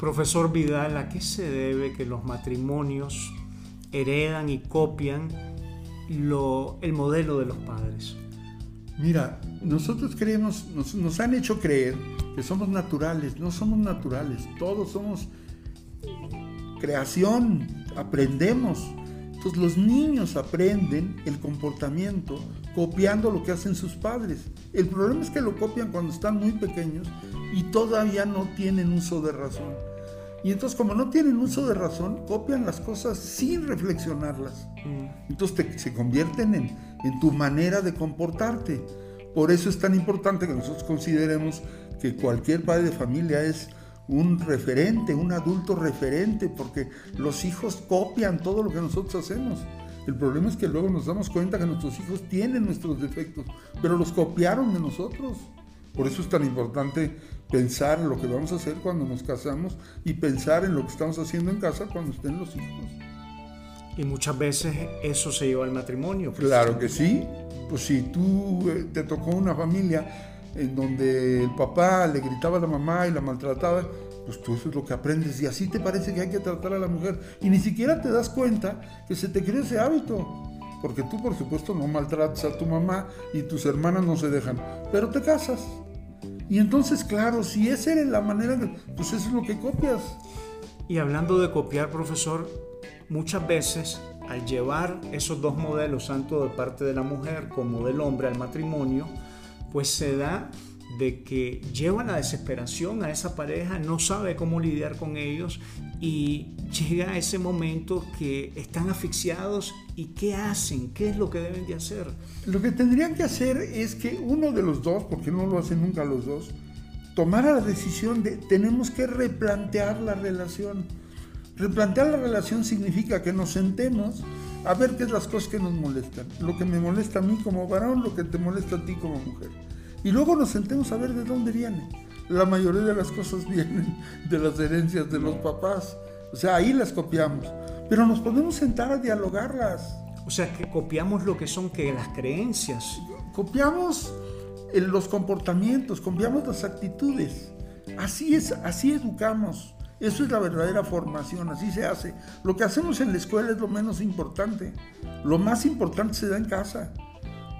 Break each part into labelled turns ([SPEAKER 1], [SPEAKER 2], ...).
[SPEAKER 1] Profesor Vidal, ¿a qué se debe que los matrimonios heredan y copian el modelo de los padres?
[SPEAKER 2] Mira, nosotros creemos, nos, nos, han hecho creer que somos naturales, no somos naturales, todos somos creación, aprendemos. Entonces los niños aprenden el comportamiento copiando lo que hacen sus padres. El problema es que lo copian cuando están muy pequeños y todavía no tienen uso de razón. Y entonces como no tienen uso de razón, copian las cosas sin reflexionarlas. Mm. Entonces se convierten en, en tu manera de comportarte. Por eso es tan importante que nosotros consideremos que cualquier padre de familia es un referente, un adulto referente, porque los hijos copian todo lo que nosotros hacemos. El problema es que luego nos damos cuenta que nuestros hijos tienen nuestros defectos, pero los copiaron de nosotros. Por eso es tan importante pensar en lo que vamos a hacer cuando nos casamos y pensar en lo que estamos haciendo en casa cuando estén los hijos.
[SPEAKER 1] Y muchas veces eso se lleva al matrimonio.
[SPEAKER 2] Pues. Claro que sí. Pues si tú eh, te tocó una familia en donde el papá le gritaba a la mamá y la maltrataba, pues tú eso es lo que aprendes y así te parece que hay que tratar a la mujer. Y ni siquiera te das cuenta que se te creó ese hábito. Porque tú, por supuesto, no maltratas a tu mamá y tus hermanas no se dejan, pero te casas. Y entonces, claro, si esa era la manera, pues eso es lo que copias.
[SPEAKER 1] Y hablando de copiar, profesor, muchas veces al llevar esos dos modelos, tanto de parte de la mujer como del hombre al matrimonio, pues se da de que lleva la desesperación a esa pareja, no sabe cómo lidiar con ellos y llega ese momento que están asfixiados y ¿qué hacen? ¿Qué es lo que deben de hacer?
[SPEAKER 2] Lo que tendrían que hacer es que uno de los dos, porque no lo hacen nunca los dos, tomara la decisión de tenemos que replantear la relación. Replantear la relación significa que nos sentemos a ver qué es las cosas que nos molestan. Lo que me molesta a mí como varón, lo que te molesta a ti como mujer. Y luego nos sentemos a ver de dónde viene. La mayoría de las cosas vienen de las herencias de los papás. O sea, ahí las copiamos. Pero nos podemos sentar a dialogarlas.
[SPEAKER 1] O sea, que copiamos lo que son que las creencias.
[SPEAKER 2] Copiamos los comportamientos, copiamos las actitudes. Así es, así educamos. Eso es la verdadera formación, así se hace. Lo que hacemos en la escuela es lo menos importante. Lo más importante se da en casa.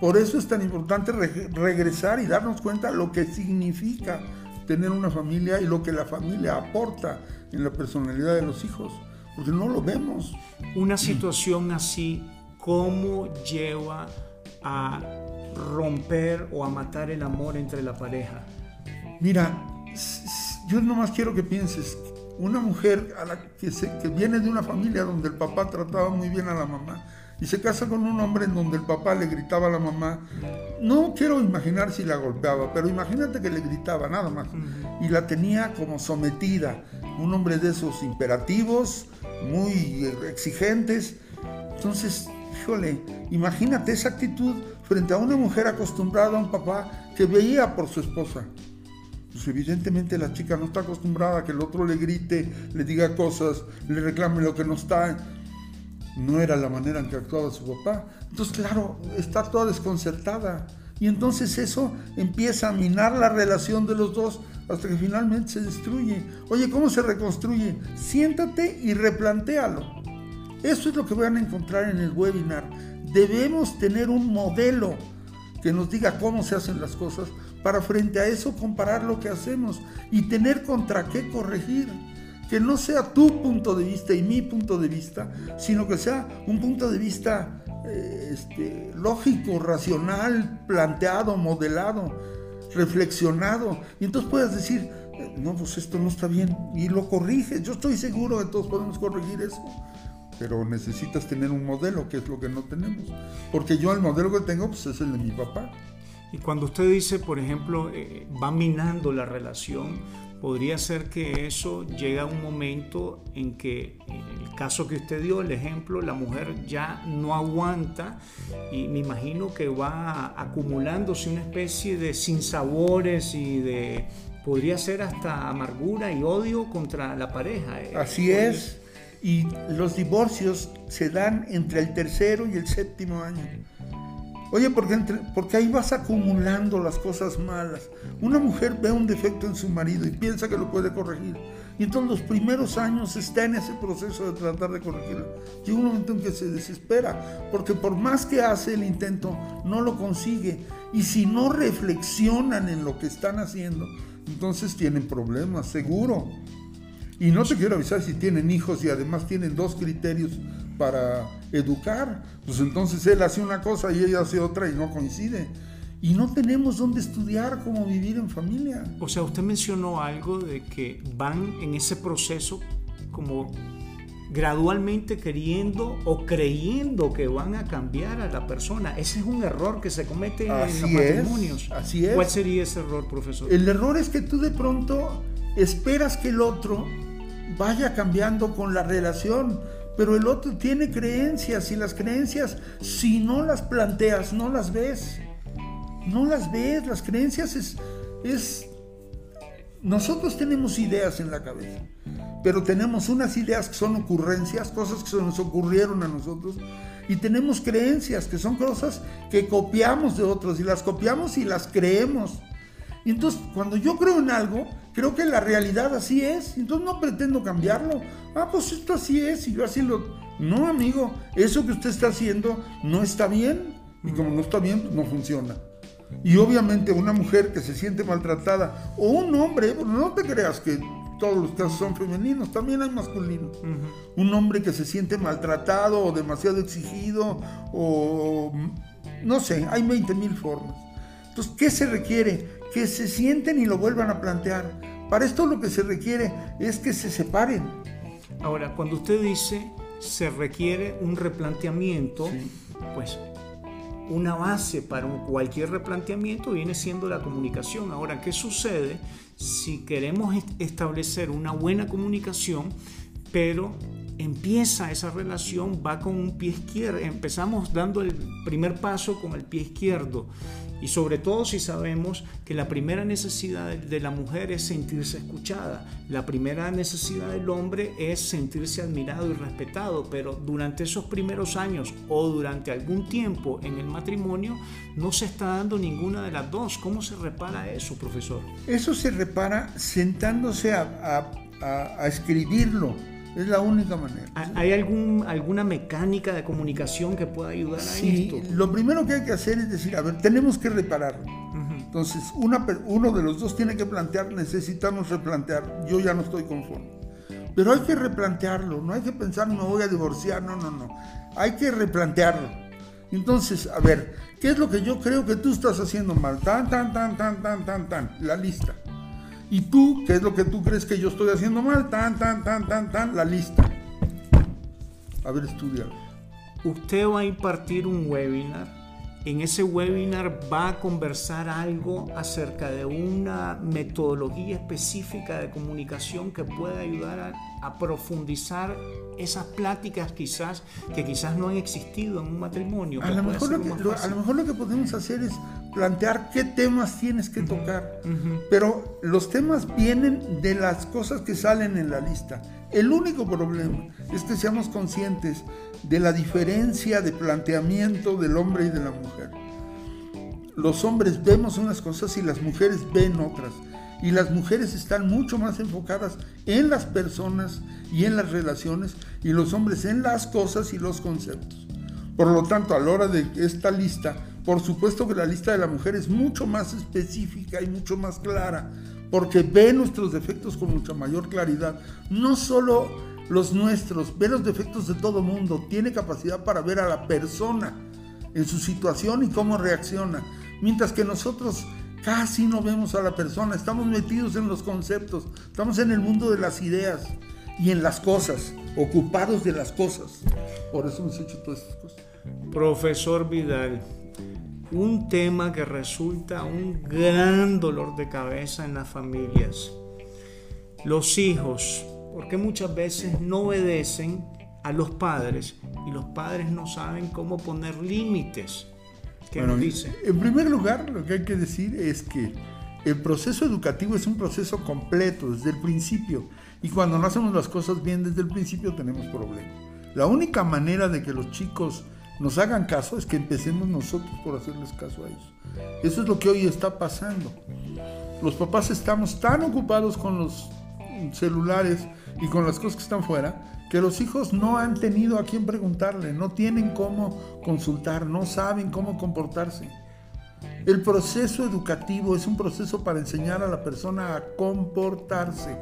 [SPEAKER 2] Por eso es tan importante regresar y darnos cuenta lo que significa tener una familia y lo que la familia aporta en la personalidad de los hijos, porque no lo vemos.
[SPEAKER 1] Una situación así, ¿cómo lleva a romper o a matar el amor entre la pareja?
[SPEAKER 2] Mira, yo nomás quiero que pienses, una mujer a la que, que viene de una familia donde el papá trataba muy bien a la mamá, y se casa con un hombre en donde el papá le gritaba a la mamá. No quiero imaginar si la golpeaba, pero imagínate que le gritaba nada más. Y la tenía como sometida. Un hombre de esos imperativos, muy exigentes. Entonces, híjole, imagínate esa actitud frente a una mujer acostumbrada a un papá que veía por su esposa. Pues evidentemente la chica no está acostumbrada a que el otro le grite, le diga cosas, le reclame lo que no está no era la manera en que actuaba su papá. Entonces, claro, está toda desconcertada. Y entonces eso empieza a minar la relación de los dos hasta que finalmente se destruye. Oye, ¿cómo se reconstruye? Siéntate y replantéalo. Eso es lo que van a encontrar en el webinar. Debemos tener un modelo que nos diga cómo se hacen las cosas para frente a eso comparar lo que hacemos y tener contra qué corregir que no sea tu punto de vista y mi punto de vista, sino que sea un punto de vista eh, este, lógico, racional, planteado, modelado, reflexionado. Y entonces puedes decir, eh, no, pues esto no está bien, y lo corriges. Yo estoy seguro que todos podemos corregir eso. Pero necesitas tener un modelo, que es lo que no tenemos. Porque yo el modelo que tengo pues, es el de mi papá.
[SPEAKER 1] Y cuando usted dice, por ejemplo, eh, va minando la relación, podría ser que eso llega a un momento en que, en el caso que usted dio, el ejemplo, la mujer ya no aguanta y me imagino que va acumulándose una especie de sinsabores y de, podría ser hasta amargura y odio contra la pareja.
[SPEAKER 2] Eh, Así es. Y los divorcios se dan entre el tercero y el séptimo año. Oye, porque, porque ahí vas acumulando las cosas malas. Una mujer ve un defecto en su marido y piensa que lo puede corregir. Y entonces los primeros años está en ese proceso de tratar de corregirlo. Llega un momento en que se desespera, porque por más que hace el intento, no lo consigue. Y si no reflexionan en lo que están haciendo, entonces tienen problemas, seguro. Y no te quiero avisar si tienen hijos y además tienen dos criterios para educar, pues entonces él hace una cosa y ella hace otra y no coincide. Y no tenemos dónde estudiar cómo vivir en familia.
[SPEAKER 1] O sea, usted mencionó algo de que van en ese proceso como gradualmente queriendo o creyendo que van a cambiar a la persona. Ese es un error que se comete en los matrimonios.
[SPEAKER 2] así es.
[SPEAKER 1] ¿Cuál sería ese error, profesor?
[SPEAKER 2] El error es que tú de pronto esperas que el otro vaya cambiando con la relación pero el otro tiene creencias y las creencias, si no las planteas, no las ves. No las ves, las creencias es, es... Nosotros tenemos ideas en la cabeza, pero tenemos unas ideas que son ocurrencias, cosas que se nos ocurrieron a nosotros, y tenemos creencias que son cosas que copiamos de otros, y las copiamos y las creemos. Y entonces, cuando yo creo en algo, creo que la realidad así es. Entonces no pretendo cambiarlo. Ah, pues esto así es y yo así lo... No, amigo, eso que usted está haciendo no está bien. Y como no está bien, pues no funciona. Y obviamente una mujer que se siente maltratada, o un hombre, no te creas que todos los casos son femeninos, también hay masculinos. Un hombre que se siente maltratado o demasiado exigido, o no sé, hay 20 mil formas. Entonces, ¿qué se requiere? Que se sienten y lo vuelvan a plantear. Para esto lo que se requiere es que se separen.
[SPEAKER 1] Ahora, cuando usted dice se requiere un replanteamiento, pues una base para cualquier replanteamiento viene siendo la comunicación. Ahora, ¿qué sucede si queremos establecer una buena comunicación, pero empieza esa relación, va con un pie izquierdo, empezamos dando el primer paso con el pie izquierdo y sobre todo si sabemos que la primera necesidad de la mujer es sentirse escuchada, la primera necesidad del hombre es sentirse admirado y respetado, pero durante esos primeros años o durante algún tiempo en el matrimonio no se está dando ninguna de las dos. ¿Cómo se repara eso, profesor?
[SPEAKER 2] Eso se repara sentándose a, a escribirlo es la única manera.
[SPEAKER 1] ¿Hay algún, alguna mecánica de comunicación que pueda ayudar a
[SPEAKER 2] sí, Lo primero que hay que hacer es decir, a ver, tenemos que reparar. Entonces, una, uno de los dos tiene que plantear, necesitamos replantear, yo ya no estoy conforme. Pero hay que replantearlo, no hay que pensar, me voy a divorciar, no, no, no. Hay que replantearlo. Entonces, a ver, ¿qué es lo que yo creo que tú estás haciendo mal? Tan, tan, tan, tan, tan, tan, tan, la lista. Y tú, ¿qué es lo que tú crees que yo estoy haciendo mal? Tan, tan, tan, tan, tan, la lista. A ver, estudia.
[SPEAKER 1] Usted va a impartir un webinar. En ese webinar va a conversar algo acerca de una metodología específica de comunicación que pueda ayudar a, a profundizar esas pláticas quizás que quizás no han existido en un matrimonio.
[SPEAKER 2] A lo, mejor lo, que, a lo mejor lo que podemos hacer es plantear qué temas tienes que tocar, pero los temas vienen de las cosas que salen en la lista. El único problema es que seamos conscientes de la diferencia de planteamiento del hombre y de la mujer. Los hombres vemos unas cosas y las mujeres ven otras y las mujeres están mucho más enfocadas en las personas y en las relaciones y los hombres en las cosas y los conceptos. Por lo tanto, a la hora de esta lista, por supuesto que la lista de la mujer es mucho más específica y mucho más clara, porque ve nuestros defectos con mucha mayor claridad. No solo los nuestros, ve los defectos de todo mundo, tiene capacidad para ver a la persona en su situación y cómo reacciona. Mientras que nosotros Casi no vemos a la persona, estamos metidos en los conceptos, estamos en el mundo de las ideas y en las cosas, ocupados de las cosas. Por eso hemos hecho todas estas cosas.
[SPEAKER 1] Profesor Vidal, un tema que resulta un gran dolor de cabeza en las familias. Los hijos, porque muchas veces no obedecen a los padres y los padres no saben cómo poner límites dice?
[SPEAKER 2] En primer lugar, lo que hay que decir es que el proceso educativo es un proceso completo desde el principio y cuando no hacemos las cosas bien desde el principio tenemos problemas. La única manera de que los chicos nos hagan caso, es que empecemos nosotros por hacerles caso a ellos. Eso es lo que hoy está pasando. Los papás estamos tan ocupados con los celulares y con las cosas que están fuera, que los hijos no han tenido a quién preguntarle, no tienen cómo consultar, no saben cómo comportarse. El proceso educativo es un proceso para enseñar a la persona a comportarse.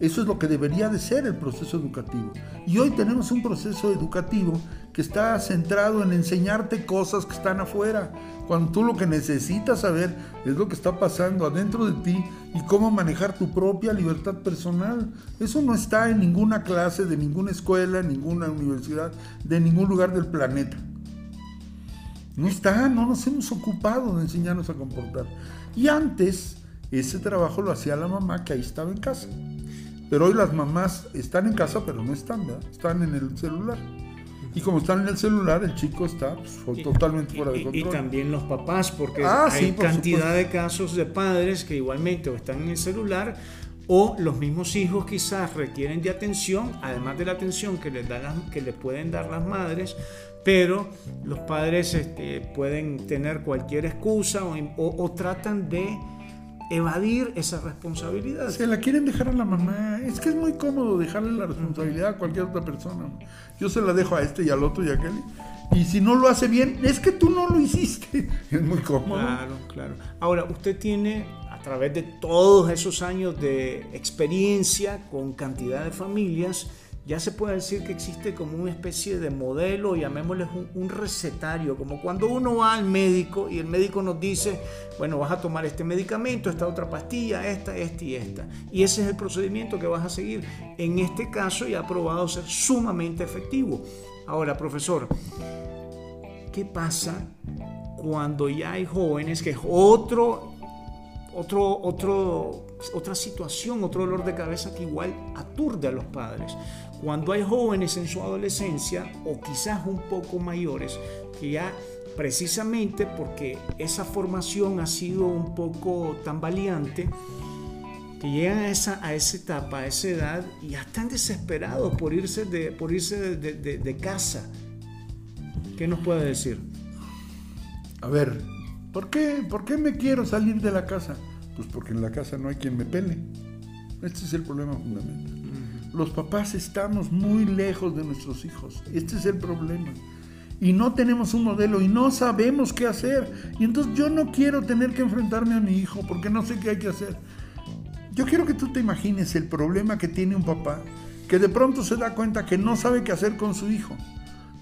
[SPEAKER 2] Eso es lo que debería de ser el proceso educativo. Y hoy tenemos un proceso educativo que está centrado en enseñarte cosas que están afuera, cuando tú lo que necesitas saber es lo que está pasando adentro de ti y cómo manejar tu propia libertad personal. Eso no está en ninguna clase de ninguna escuela, ninguna universidad, de ningún lugar del planeta. No está, no nos hemos ocupado de enseñarnos a comportar. Y antes ese trabajo lo hacía la mamá que ahí estaba en casa. Pero hoy las mamás están en casa, pero no están, ¿verdad? Están en el celular. Y como están en el celular, el chico está pues, totalmente fuera de control.
[SPEAKER 1] Y, también los papás, porque ah, hay cantidad de casos de padres que igualmente o están en el celular o los mismos hijos quizás requieren de atención, además de la atención que les, dan que les pueden dar las madres, pero los padres este, pueden tener cualquier excusa o tratan de evadir esa responsabilidad.
[SPEAKER 2] Se la quieren dejar a la mamá. Es que es muy cómodo dejarle la responsabilidad a cualquier otra persona. Yo se la dejo a este y al otro y a aquel. Y si no lo hace bien, es que tú no lo hiciste. Es muy cómodo.
[SPEAKER 1] Claro, claro. Ahora, usted tiene, a través de todos esos años de experiencia con cantidad de familias, ya se puede decir que existe como una especie de modelo, llamémosle un, recetario, como cuando uno va al médico y el médico nos dice, bueno, vas a tomar este medicamento, esta otra pastilla, esta, esta y esta. Y ese es el procedimiento que vas a seguir. En este caso ya ha probado ser sumamente efectivo. Ahora, profesor, ¿qué pasa cuando ya hay jóvenes que es otro, otro, otro, otra situación, otro dolor de cabeza que igual aturde a los padres? Cuando hay jóvenes en su adolescencia o quizás un poco mayores que ya precisamente porque esa formación ha sido un poco tan valiente, que llegan a esa, a esa etapa, a esa edad y ya están desesperados por irse de, por irse de, casa. ¿Qué nos puede decir?
[SPEAKER 2] A ver, ¿por qué, ¿por qué me quiero salir de la casa? Pues porque en la casa no hay quien me pele. Este es el problema fundamental los papás estamos muy lejos de nuestros hijos. Este es el problema. Y no tenemos un modelo y no sabemos qué hacer. Y entonces yo no quiero tener que enfrentarme a mi hijo porque no sé qué hay que hacer. Yo quiero que tú te imagines el problema que tiene un papá que de pronto se da cuenta que no sabe qué hacer con su hijo.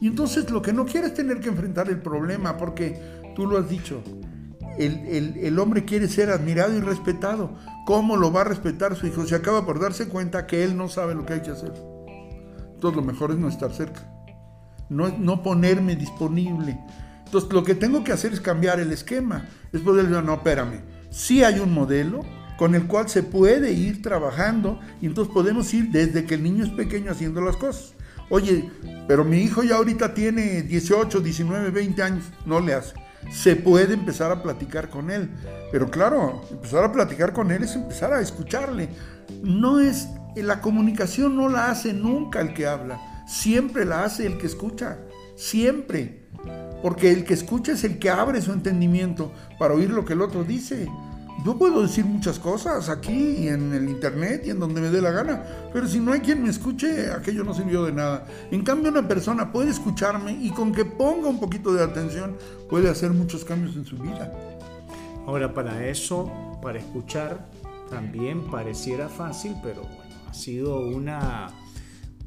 [SPEAKER 2] Y entonces lo que no quiere es tener que enfrentar el problema porque tú lo has dicho, el, hombre quiere ser admirado y respetado. ¿Cómo lo va a respetar su hijo? Se acaba por darse cuenta que él no sabe lo que hay que hacer. Entonces lo mejor es no estar cerca. No, no ponerme disponible. Entonces lo que tengo que hacer es cambiar el esquema. Es poder decir, no, espérame. Sí hay un modelo con el cual se puede ir trabajando y entonces podemos ir desde que el niño es pequeño haciendo las cosas. Oye, pero mi hijo ya ahorita tiene 18, 19, 20 años. No le hace se puede empezar a platicar con él. Pero claro, empezar a platicar con él es empezar a escucharle. No es, la comunicación no la hace nunca el que habla, siempre la hace el que escucha, siempre. Porque el que escucha es el que abre su entendimiento para oír lo que el otro dice. Yo puedo decir muchas cosas aquí y en el internet y en donde me dé la gana, pero si no hay quien me escuche, aquello no sirvió de nada. En cambio, una persona puede escucharme y con que ponga un poquito de atención puede hacer muchos cambios en su vida.
[SPEAKER 1] Ahora, para eso, para escuchar, también pareciera fácil, pero bueno, ha sido una,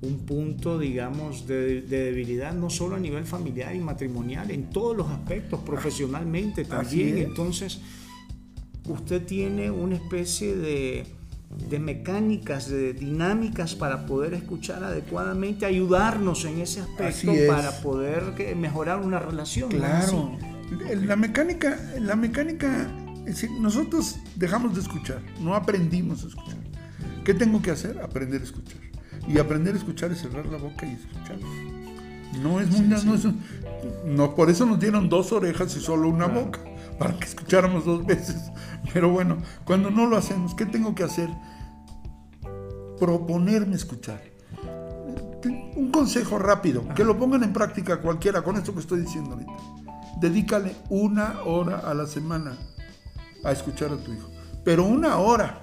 [SPEAKER 1] un punto, digamos, de, debilidad no solo a nivel familiar y matrimonial, en todos los aspectos, profesionalmente también. Entonces, usted tiene una especie de, mecánicas, de dinámicas para poder escuchar adecuadamente, ayudarnos en ese aspecto para poder mejorar una relación.
[SPEAKER 2] Claro. La mecánica, la mecánica, decir, nosotros dejamos de escuchar, no aprendimos a escuchar. ¿Qué tengo que hacer? Aprender a escuchar. Y aprender a escuchar es cerrar la boca y escuchar. No es muy, no, es, no, por eso nos dieron dos orejas y solo una boca para que escucháramos dos veces. Pero bueno, cuando no lo hacemos, ¿qué tengo que hacer? Proponerme escuchar. Un consejo rápido, que lo pongan en práctica cualquiera con esto que estoy diciendo ahorita. Dedícale una hora a la semana a escuchar a tu hijo. Pero una hora.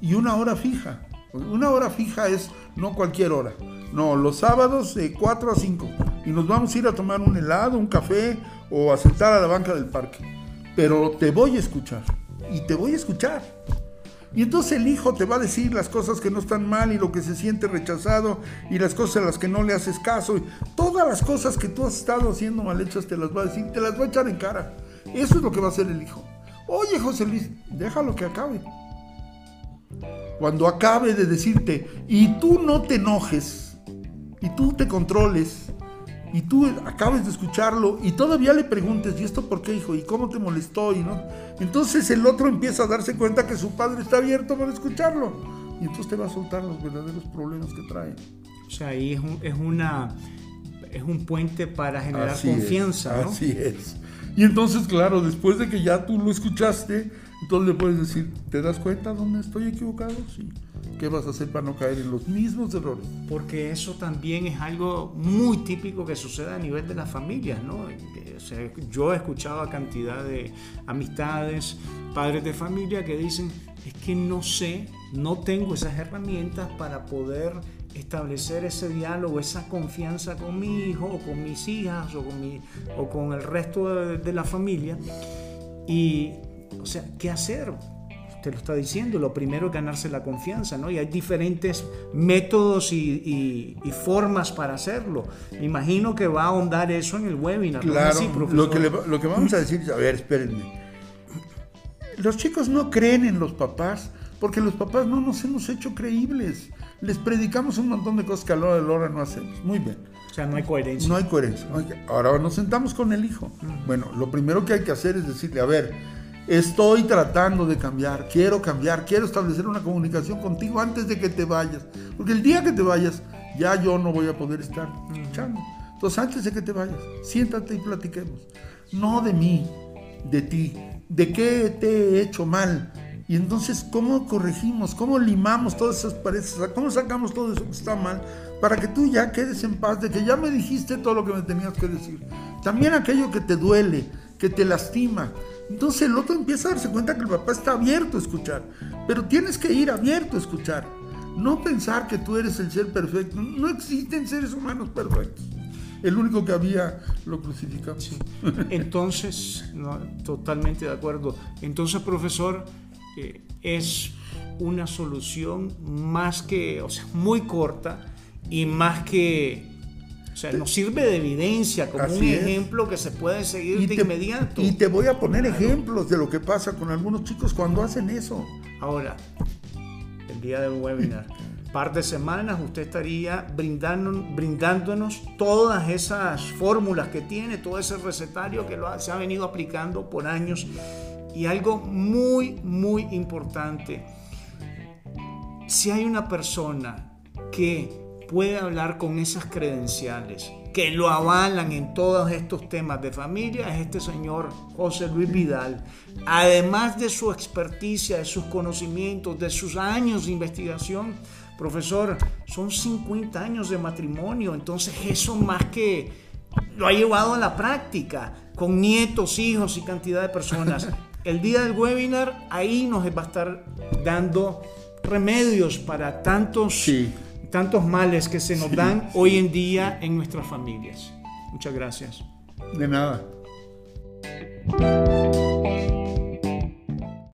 [SPEAKER 2] Y una hora fija. Una hora fija es no cualquier hora. No, los sábados de 4 a 5. Y nos vamos a ir a tomar un helado, un café o a sentar a la banca del parque. Pero te voy a escuchar. Y te voy a escuchar. Y entonces el hijo te va a decir las cosas que no están mal y lo que se siente rechazado y las cosas a las que no le haces caso. Todas las cosas que tú has estado haciendo mal hechas te las va a decir, te las va a echar en cara. Eso es lo que va a hacer el hijo. Oye, José Luis, déjalo que acabe. Cuando acabe de decirte, y tú no te enojes, y tú te controles, y tú acabes de escucharlo, y todavía le preguntes, ¿y esto por qué, hijo? ¿Y cómo te molestó? Y no? Entonces el otro empieza a darse cuenta que su padre está abierto para escucharlo. Y entonces te va a soltar los verdaderos problemas que trae.
[SPEAKER 1] O sea, ahí es, es una es un puente para generar confianza.
[SPEAKER 2] Así es. Y entonces, claro, después de que ya tú lo escuchaste, entonces le puedes decir, ¿te das cuenta dónde estoy equivocado? Sí. ¿Qué vas a hacer para no caer en los mismos errores?
[SPEAKER 1] Porque eso también es algo muy típico que sucede a nivel de las familias, ¿no? yo he escuchado a cantidad de amistades, padres de familia que dicen, es que no sé, no tengo esas herramientas para poder establecer ese diálogo, esa confianza con mi hijo o con mis hijas o con, mi, o con el resto de, la familia. Y, o sea, ¿qué hacer? Usted lo está diciendo, lo primero es ganarse la confianza, ¿no? Y hay diferentes métodos y, formas para hacerlo. Me imagino que va a ahondar eso en el webinar.
[SPEAKER 2] Claro, lo, que lo que vamos a decir es, a ver, espérenme. Los chicos no creen en los papás porque los papás no nos hemos hecho creíbles les predicamos un montón de cosas que a la hora de la hora no hacemos. Muy bien.
[SPEAKER 1] O sea, no hay coherencia.
[SPEAKER 2] No hay coherencia. Ahora nos sentamos con el hijo. Bueno, lo primero que hay que hacer es decirle, a ver, estoy tratando de cambiar, quiero cambiar, quiero establecer una comunicación contigo antes de que te vayas. Porque el día que te vayas, ya yo no voy a poder estar escuchando. Entonces, antes de que te vayas, siéntate y platiquemos. No de mí, de ti, de qué te he hecho mal, y entonces, ¿cómo corregimos? ¿Cómo limamos todas esas paredes? ¿Cómo sacamos todo eso que está mal? Para que tú ya quedes en paz de que ya me dijiste todo lo que me tenías que decir. También aquello que te duele, que te lastima. Entonces el otro empieza a darse cuenta que el papá está abierto a escuchar. Pero tienes que ir abierto a escuchar. No pensar que tú eres el ser perfecto. No existen seres humanos perfectos. El único que había lo crucificamos.
[SPEAKER 1] Entonces, totalmente de acuerdo. Entonces, profesor, es una solución más que, o sea, muy corta y más que, o sea, nos sirve de evidencia como un ejemplo que se puede seguir de inmediato.
[SPEAKER 2] Y te voy a poner ejemplos de lo que pasa con algunos chicos cuando hacen eso.
[SPEAKER 1] Ahora, el día del webinar. par de semanas usted estaría brindando, brindándonos todas esas fórmulas que tiene, todo ese recetario que lo se ha venido aplicando por años y algo muy, muy importante, si hay una persona que puede hablar con esas credenciales, que lo avalan en todos estos temas de familia, es este señor José Luis Vidal. Además de su experticia, de sus conocimientos, de sus años de investigación, profesor, son 50 años de matrimonio, entonces eso más que lo ha llevado a la práctica, con nietos, hijos y cantidad de personas. el día del webinar, ahí nos va a estar dando remedios para tantos, tantos males que se nos dan hoy en día en nuestras familias. Muchas gracias.
[SPEAKER 2] De nada.